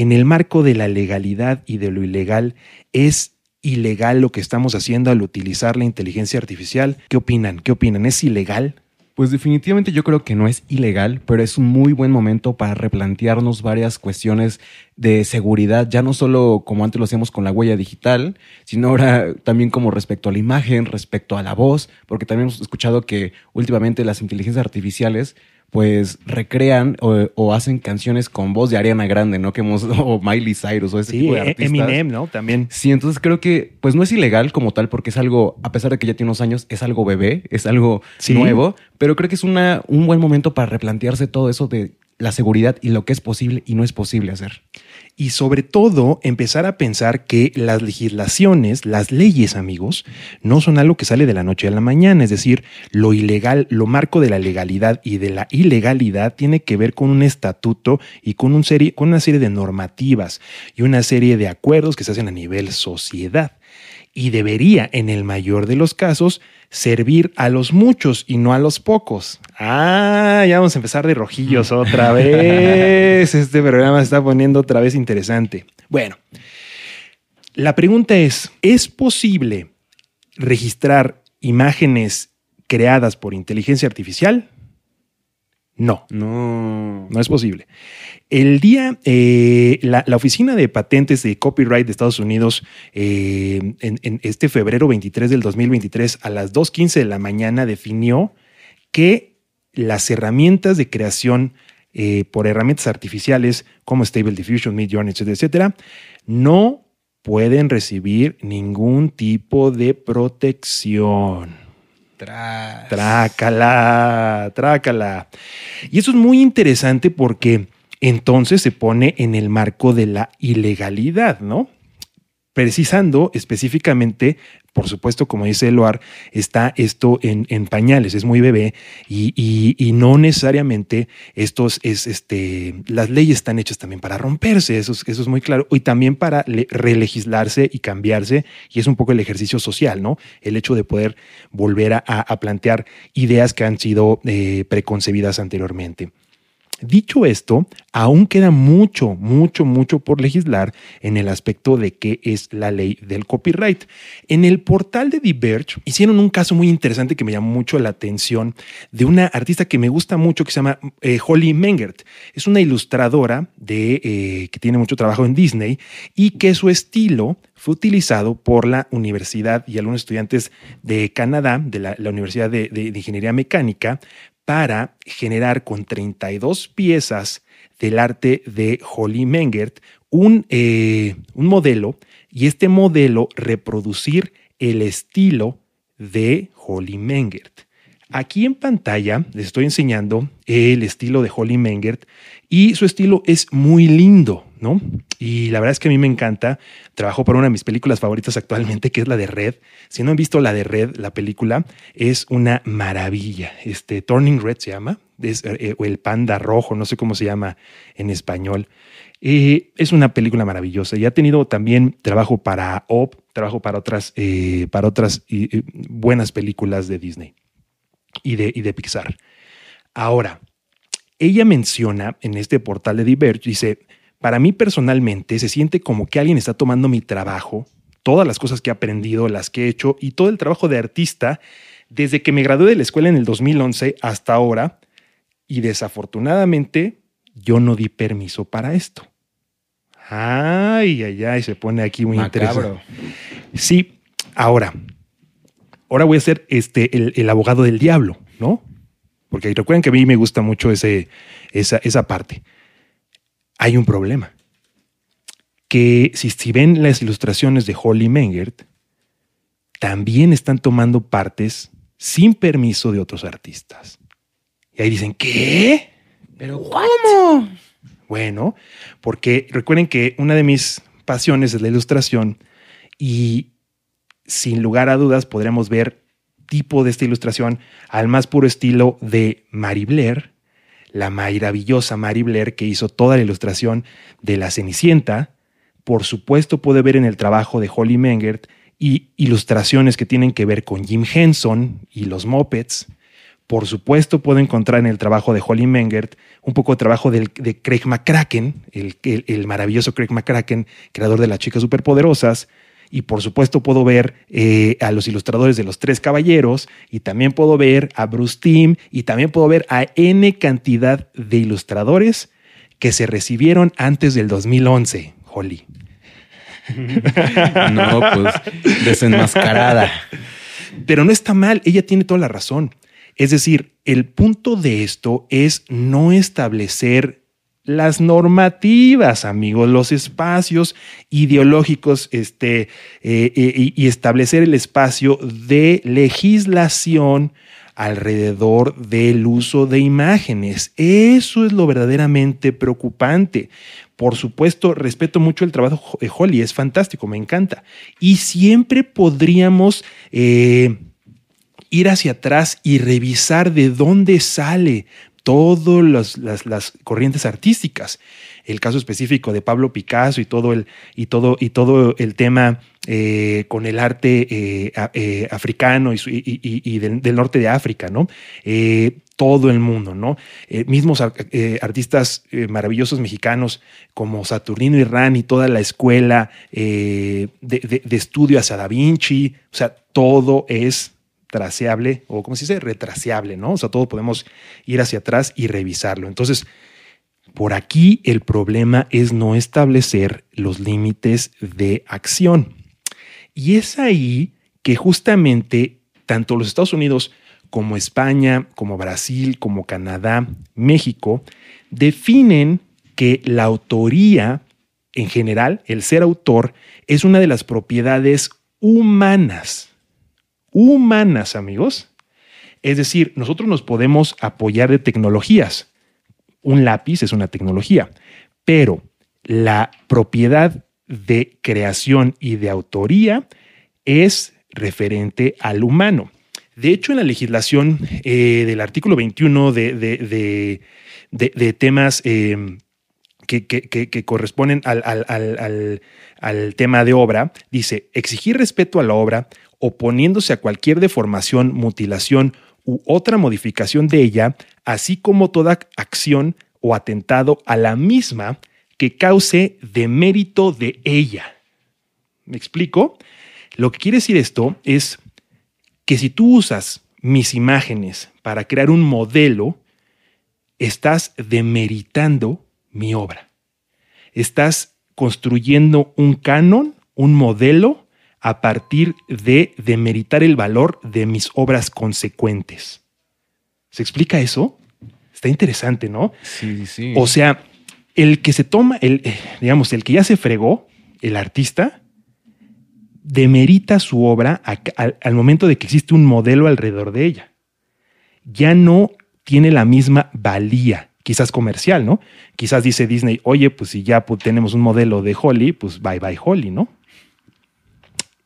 en el marco de la legalidad y de lo ilegal, ¿es ilegal lo que estamos haciendo al utilizar la inteligencia artificial? ¿Qué opinan? ¿Qué opinan? ¿Es ilegal? Pues definitivamente yo creo que no es ilegal, pero es un muy buen momento para replantearnos varias cuestiones de seguridad, ya no solo como antes lo hacíamos con la huella digital, sino ahora también como respecto a la imagen, respecto a la voz, porque también hemos escuchado que últimamente las inteligencias artificiales pues recrean o, hacen canciones con voz de Ariana Grande, ¿no? Que hemos, o Miley Cyrus o ese tipo de e- artistas. Eminem, ¿no? También. Sí, entonces creo que pues no es ilegal como tal porque es algo, a pesar de que ya tiene unos años, es algo bebé, es algo nuevo, pero creo que es una, un buen momento para replantearse todo eso de la seguridad y lo que es posible y no es posible hacer. Y sobre todo empezar a pensar que las legislaciones, las leyes, amigos, no son algo que sale de la noche a la mañana, es decir, lo ilegal, lo marco de la legalidad y de la ilegalidad tiene que ver con un estatuto y con, un serie, con una serie de normativas y una serie de acuerdos que se hacen a nivel sociedad y debería, en el mayor de los casos, servir a los muchos y no a los pocos. Ah, ya vamos a empezar de rojillos otra vez. Este programa se está poniendo otra vez interesante. Bueno, la pregunta es, ¿es posible registrar imágenes creadas por inteligencia artificial? No. No. No es posible. El día, eh, la, Oficina de Patentes de Copyright de Estados Unidos, eh, en, este febrero 23 del 2023, a las 2.15 de la mañana, definió que las herramientas de creación eh, por herramientas artificiales como Stable Diffusion, Midjourney, etcétera, etcétera, no pueden recibir ningún tipo de protección. Trácala, trácala. Y eso es muy interesante porque entonces se pone en el marco de la ilegalidad, ¿no? Precisando específicamente, por supuesto, como dice Eloar, está esto en, pañales, es muy bebé y, no necesariamente estos es este, las leyes están hechas también para romperse, eso es, eso es muy claro, y también para relegislarse y cambiarse, y es un poco el ejercicio social, ¿no? El hecho de poder volver a, plantear ideas que han sido eh, preconcebidas anteriormente. Dicho esto, aún queda mucho, mucho, mucho por legislar en el aspecto de qué es la ley del copyright. En el portal de Diverge hicieron un caso muy interesante que me llamó mucho la atención de una artista que me gusta mucho que se llama eh, Holly Mengert. Es una ilustradora de, eh, que tiene mucho trabajo en Disney y que su estilo fue utilizado por la universidad y algunos estudiantes de Canadá, de la, Universidad de Ingeniería Mecánica, para generar con 32 piezas del arte de Holly Mengert un, eh, un modelo y este modelo reproducir el estilo de Holly Mengert. Aquí en pantalla les estoy enseñando el estilo de Holly Mengert y su estilo es muy lindo, ¿no? Y la verdad es que a mí me encanta. Trabajo para una de mis películas favoritas actualmente, que es la de Red. Si no han visto la de Red, la película es una maravilla. Este Turning Red se llama, eh, o el panda rojo, no sé cómo se llama en español. Eh, es una película maravillosa y ha tenido también trabajo para OP, trabajo para otras, eh, para otras buenas películas de Disney y de, y de Pixar. Ahora, ella menciona en este portal de Diverge, dice, para mí personalmente se siente como que alguien está tomando mi trabajo, todas las cosas que he aprendido, las que he hecho y todo el trabajo de artista desde que me gradué de la escuela en el 2011 hasta ahora y desafortunadamente yo no di permiso para esto. Ay, ay, ay, se pone aquí muy interesante. Sí, ahora, ahora voy a ser este, el, abogado del diablo, ¿no? Porque recuerden que a mí me gusta mucho ese, esa, esa parte hay un problema. Que si, si ven las ilustraciones de Holly Mengert, también están tomando partes sin permiso de otros artistas. Y ahí dicen, ¿qué? ¿Pero cómo? Bueno, porque recuerden que una de mis pasiones es la ilustración y sin lugar a dudas podremos ver tipo de esta ilustración al más puro estilo de Mary Blair, la maravillosa Mary Blair que hizo toda la ilustración de La Cenicienta. Por supuesto puede ver en el trabajo de Holly Mengert y ilustraciones que tienen que ver con Jim Henson y los Muppets. Por supuesto, puedo encontrar en el trabajo de Holly Mengert un poco de trabajo de Craig McCracken, el, el, maravilloso Craig McCracken, creador de las chicas superpoderosas. Y por supuesto puedo ver eh, a los ilustradores de los Tres Caballeros y también puedo ver a Bruce Timm y también puedo ver a N cantidad de ilustradores que se recibieron antes del 2011, Holly. No, pues desenmascarada. Pero no está mal, ella tiene toda la razón. Es decir, el punto de esto es no establecer las normativas, amigos, los espacios ideológicos este, eh, eh, y establecer el espacio de legislación alrededor del uso de imágenes. Eso es lo verdaderamente preocupante. Por supuesto, respeto mucho el trabajo de Holly, es fantástico, me encanta. Y siempre podríamos eh, ir hacia atrás y revisar de dónde sale todas las, las, corrientes artísticas. El caso específico de Pablo Picasso y todo el, y todo, y todo el tema eh, con el arte eh, eh, africano y, del, norte de África, ¿no? todo el mundo, ¿no? mismos artistas maravillosos mexicanos como Saturnino Irán y toda la escuela de, de, de estudio hacia Da Vinci, o sea, todo es o como se dice, retraceable, ¿no? O sea, todo podemos ir hacia atrás y revisarlo. Entonces, por aquí el problema es no establecer los límites de acción. Y es ahí que justamente tanto los Estados Unidos como España, como Brasil, como Canadá, México, definen que la autoría en general, el ser autor, es una de las propiedades humanas humanas, amigos. Es decir, nosotros nos podemos apoyar de tecnologías. Un lápiz es una tecnología, pero la propiedad de creación y de autoría es referente al humano. De hecho, en la legislación eh, del artículo 21 de, de, de, temas eh, que, que, corresponden al, al, al, tema de obra, dice, exigir respeto a la obra oponiéndose a cualquier deformación, mutilación u otra modificación de ella, así como toda acción o atentado a la misma que cause demérito de ella. ¿Me explico? Lo que quiere decir esto es que si tú usas mis imágenes para crear un modelo, estás demeritando mi obra. Estás construyendo un canon, un modelo a partir de demeritar el valor de mis obras consecuentes. ¿Se explica eso? Está interesante, ¿no? Sí, sí. O sea, el que se toma, el, eh, digamos, el que ya se fregó, el artista, demerita su obra a, a, al momento de que existe un modelo alrededor de ella. Ya no tiene la misma valía, quizás comercial, ¿no? Quizás dice Disney, oye, pues si ya tenemos un modelo de Holly, pues bye bye Holly, ¿no?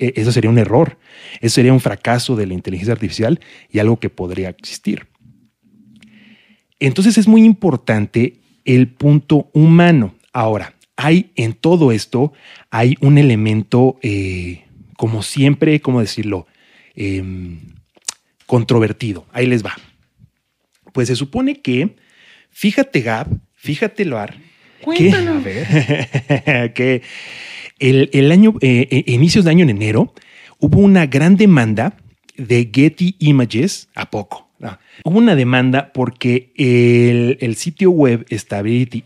E, eso sería un error, eso sería un fracaso de la inteligencia artificial y algo que podría existir. Entonces es muy importante el punto humano. Ahora, hay en todo esto, hay un elemento, eh, como siempre, ¿cómo decirlo? Eh, controvertido. Ahí les va. Pues se supone que, fíjate Gab, fíjate Loar, que, a ver, que el, el año, eh, eh, inicios de año en enero, hubo una gran demanda de Getty Images. ¿A poco? No. Hubo una demanda porque el, sitio web Stability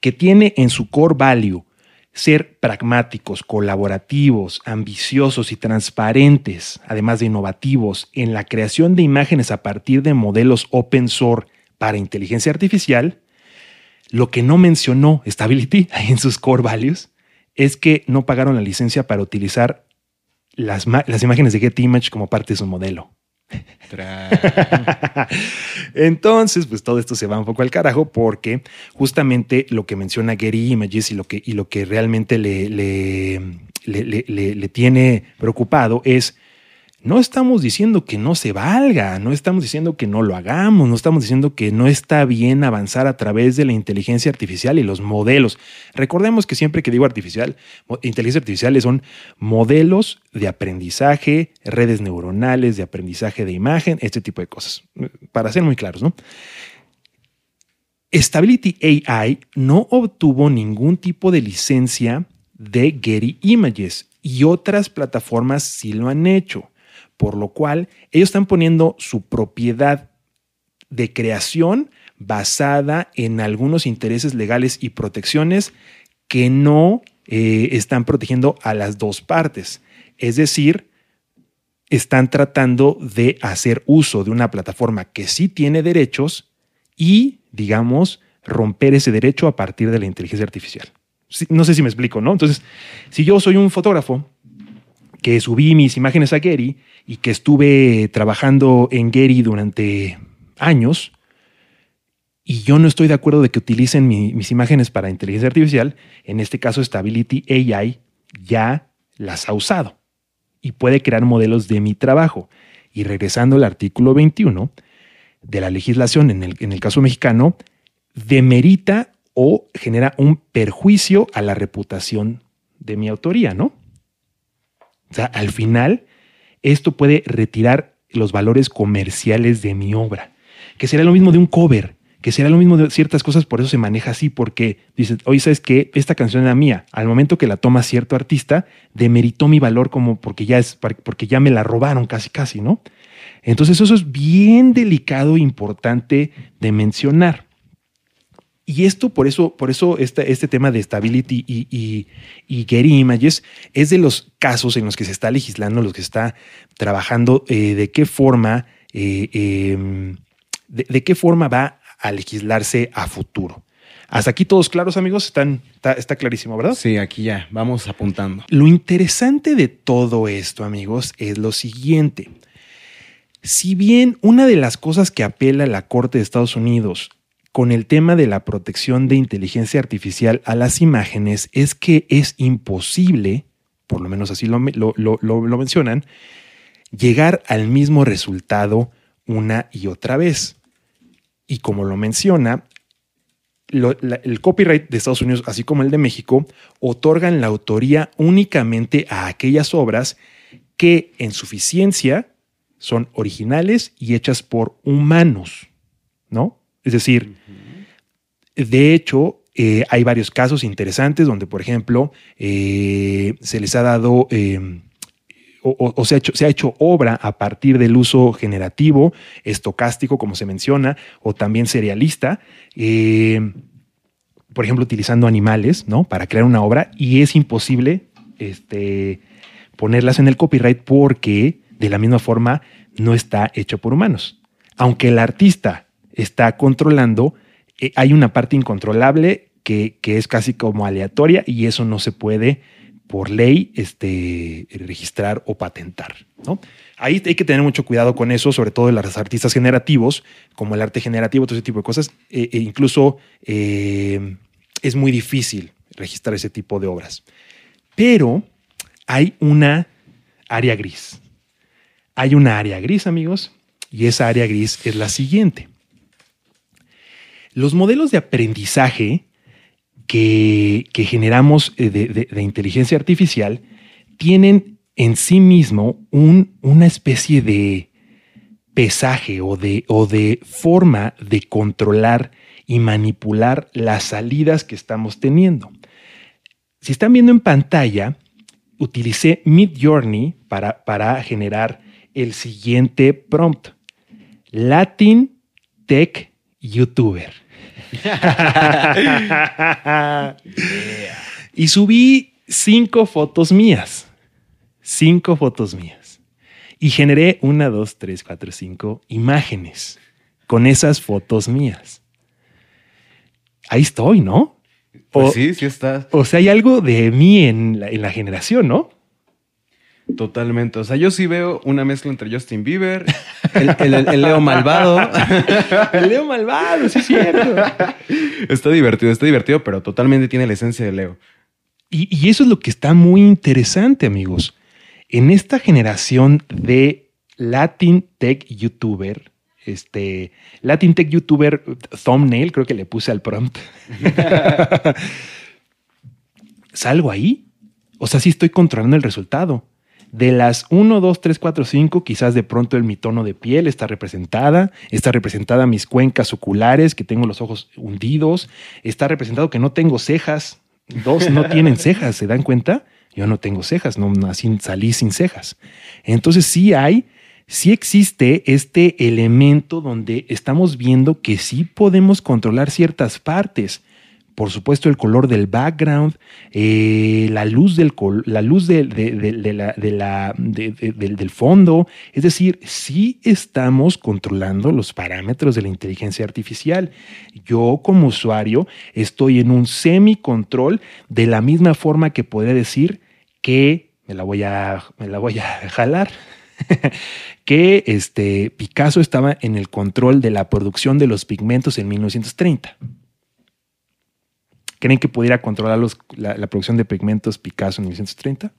que tiene en su core value ser pragmáticos, colaborativos, ambiciosos y transparentes, además de innovativos en la creación de imágenes a partir de modelos open source para inteligencia artificial, lo que no mencionó Stability en sus core values es que no pagaron la licencia para utilizar las, las imágenes de Getty Image como parte de su modelo. Entonces, pues todo esto se va un poco al carajo porque justamente lo que menciona Getty Images y lo que, y lo que realmente le, le, le, le tiene preocupado es no estamos diciendo que no se valga, no estamos diciendo que no lo hagamos, no estamos diciendo que no está bien avanzar a través de la inteligencia artificial y los modelos. Recordemos que siempre que digo artificial, inteligencia artificial son modelos de aprendizaje, redes neuronales, de aprendizaje de imagen, este tipo de cosas, para ser muy claros, ¿no? Stability AI no obtuvo ningún tipo de licencia de Getty Images y otras plataformas sí lo han hecho por lo cual ellos están poniendo su propiedad de creación basada en algunos intereses legales y protecciones que no eh, están protegiendo a las dos partes. Es decir, están tratando de hacer uso de una plataforma que sí tiene derechos y, digamos, romper ese derecho a partir de la inteligencia artificial. No sé si me explico, ¿no? Entonces, si yo soy un fotógrafo que subí mis imágenes a Gary y que estuve trabajando en Gary durante años y yo no estoy de acuerdo de que utilicen mis imágenes para inteligencia artificial, en este caso Stability AI ya las ha usado y puede crear modelos de mi trabajo. Y regresando al artículo 21 de la legislación en el, en el caso mexicano, demerita o genera un perjuicio a la reputación de mi autoría, ¿no? O sea, al final, esto puede retirar los valores comerciales de mi obra, que será lo mismo de un cover, que será lo mismo de ciertas cosas, por eso se maneja así, porque dices, oye, ¿sabes qué? Esta canción era mía. Al momento que la toma cierto artista, demeritó mi valor como porque ya, es, porque ya me la robaron casi, casi, ¿no? Entonces eso es bien delicado e importante de mencionar. Y esto, por eso, por eso este, este tema de stability y, y, y, Getty Images es de los casos en los que se está legislando, los que se está trabajando, eh, de qué forma, eh, em, de, qué forma va a legislarse a futuro. Hasta aquí todos claros, amigos, Están, está, está clarísimo, ¿verdad? Sí, aquí ya, vamos apuntando. Lo interesante de todo esto, amigos, es lo siguiente. Si bien una de las cosas que apela la Corte de Estados Unidos con el tema de la protección de inteligencia artificial a las imágenes es que es imposible, por lo menos así lo, mencionan, llegar al mismo resultado una y otra vez. Y como lo menciona, el copyright de Estados Unidos, así como el de México, otorgan la autoría únicamente a aquellas obras que en suficiencia son originales y hechas por humanos, ¿no? Es decir, de hecho, eh, hay varios casos interesantes donde, por ejemplo, eh, se les ha dado em, o, se, ha hecho, se, ha hecho, obra a partir del uso generativo, estocástico, como se menciona, o también serialista, em, por ejemplo, utilizando animales, ¿no? Para crear una obra y es imposible este, ponerlas en el copyright porque de la misma forma no está hecho por humanos. Aunque el artista está controlando, eh, hay una parte incontrolable que, es casi como aleatoria y eso no se puede por ley este, registrar o patentar. ¿no? Ahí hay que tener mucho cuidado con eso, sobre todo en los artistas generativos, como el arte generativo, todo ese tipo de cosas. Eh, e incluso eh, es muy difícil registrar ese tipo de obras. Pero hay una área gris. Hay una área gris, amigos, y esa área gris es la siguiente. Los modelos de aprendizaje que, generamos eh, de, inteligencia artificial tienen en sí mismo una especie de pesaje o de, forma de controlar y manipular las salidas que estamos teniendo. Si están viendo en pantalla, utilicé Midjourney para, para generar el siguiente prompt. Latin Tech youtuber. Y subí cinco fotos mías. Cinco fotos mías. Y generé una, dos, tres, cuatro, cinco imágenes con esas fotos mías. Ahí estoy, ¿no? Pues sí, sí estás. O sea, hay algo de mí en en la generación, ¿no? Totalmente. O sea, yo sí veo una mezcla entre Justin Bieber, el, Leo malvado. el Leo malvado, sí es cierto. Está divertido, está divertido, pero totalmente tiene la esencia de Leo. Y, eso es lo que está muy interesante, amigos. en esta generación de Latin Tech YouTuber, este Latin Tech YouTuber thumbnail, creo que le puse al prompt. ¿Salgo ahí? O sea, sí estoy controlando el resultado. De las 1, 2, 3, 4, 5, quizás de pronto el mi tono de piel está representada, está representada mis cuencas oculares, que tengo los ojos hundidos, está representado que no tengo cejas, dos no tienen cejas, ¿se dan cuenta? Yo no tengo cejas, no nací, salí sin cejas. Entonces sí hay, sí existe este elemento donde estamos viendo que sí podemos controlar ciertas partes por supuesto el color del background, eh, la luz, del, la luz del fondo. Es decir, sí estamos controlando los parámetros de la inteligencia artificial. Yo como usuario estoy en un semi-control de la misma forma que podría decir que me la voy a, me la voy a jalar. que este, Picasso estaba en el control de la producción de los pigmentos en 1930. ¿Creen que pudiera controlar la, producción de pigmentos Picasso en 1930?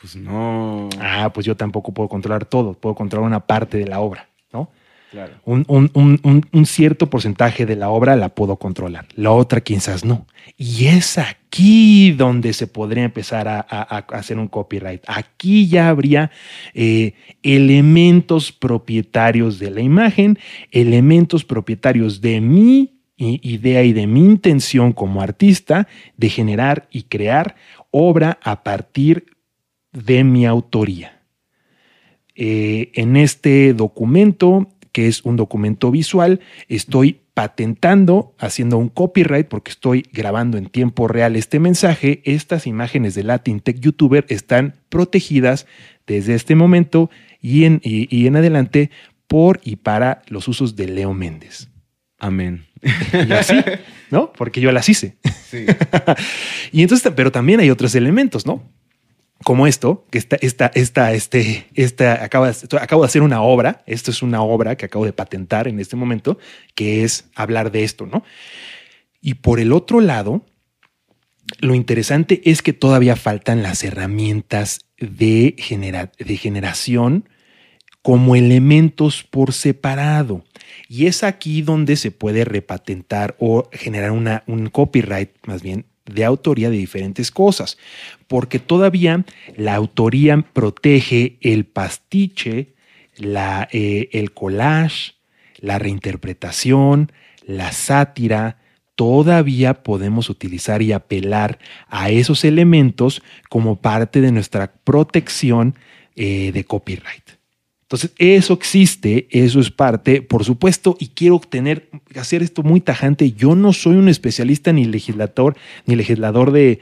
Pues no. Ah, pues yo tampoco puedo controlar todo, puedo controlar una parte de la obra, ¿no? Claro. Un, cierto porcentaje de la obra la puedo controlar, la otra quizás no. Y es aquí donde se podría empezar a, hacer un copyright. Aquí ya habría eh, elementos propietarios de la imagen, elementos propietarios de mi idea y de mi intención como artista de generar y crear obra a partir de mi autoría. Eh, en este documento, que es un documento visual, estoy patentando, haciendo un copyright, porque estoy grabando en tiempo real este mensaje. Estas imágenes de Latin Tech YouTuber están protegidas desde este momento y en, y en adelante por y para los usos de Leo Méndez. Amén. Y así, ¿no? Porque yo las hice. Sí. y entonces, pero también hay otros elementos, ¿no? Como esto, que esta, esta, esta, este, esta, acaba, acabo de hacer una obra, esto es una obra que acabo de patentar en este momento, que es hablar de esto, ¿no? Y por el otro lado, lo interesante es que todavía faltan las herramientas de, de generación como elementos por separado. Y es aquí donde se puede repatentar o generar una, un copyright, más bien, de autoría de diferentes cosas, porque todavía la autoría protege el pastiche, la, eh, el collage, la reinterpretación, la sátira, todavía podemos utilizar y apelar a esos elementos como parte de nuestra protección eh, de copyright. Entonces, eso existe, eso es parte, por supuesto, y quiero tener, hacer esto muy tajante. Yo no soy un especialista ni legislador, ni legislador de,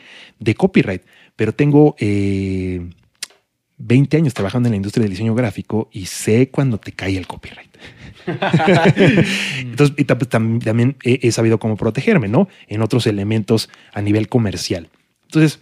copyright, pero tengo 20 eh, años trabajando en la industria del diseño gráfico y sé cuando te cae el copyright. Entonces, y también he sabido cómo protegerme, ¿no? En otros elementos a nivel comercial. Entonces,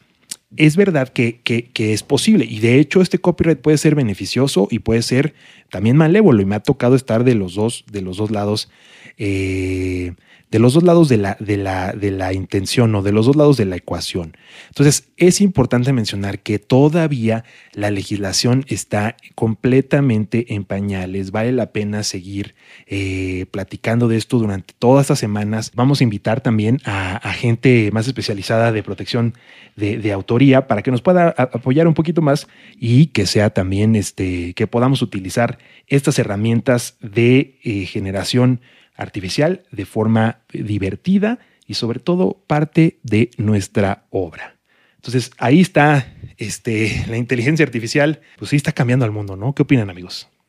es verdad que, es posible. Y de hecho, este copyright puede ser beneficioso y puede ser también malévolo. Y me ha tocado estar de los dos, de los dos lados eh, de los dos lados de la, de, la, de la intención o de los dos lados de la ecuación. Entonces, es importante mencionar que todavía la legislación está completamente en pañales. Vale la pena seguir eh, platicando de esto durante todas estas semanas. Vamos a invitar también a, gente más especializada de protección de, autoría para que nos pueda apoyar un poquito más y que sea también este, que podamos utilizar estas herramientas de eh, generación artificial de forma divertida y sobre todo parte de nuestra obra. Entonces ahí está este, la inteligencia artificial, pues sí está cambiando al mundo, ¿no? ¿Qué opinan amigos?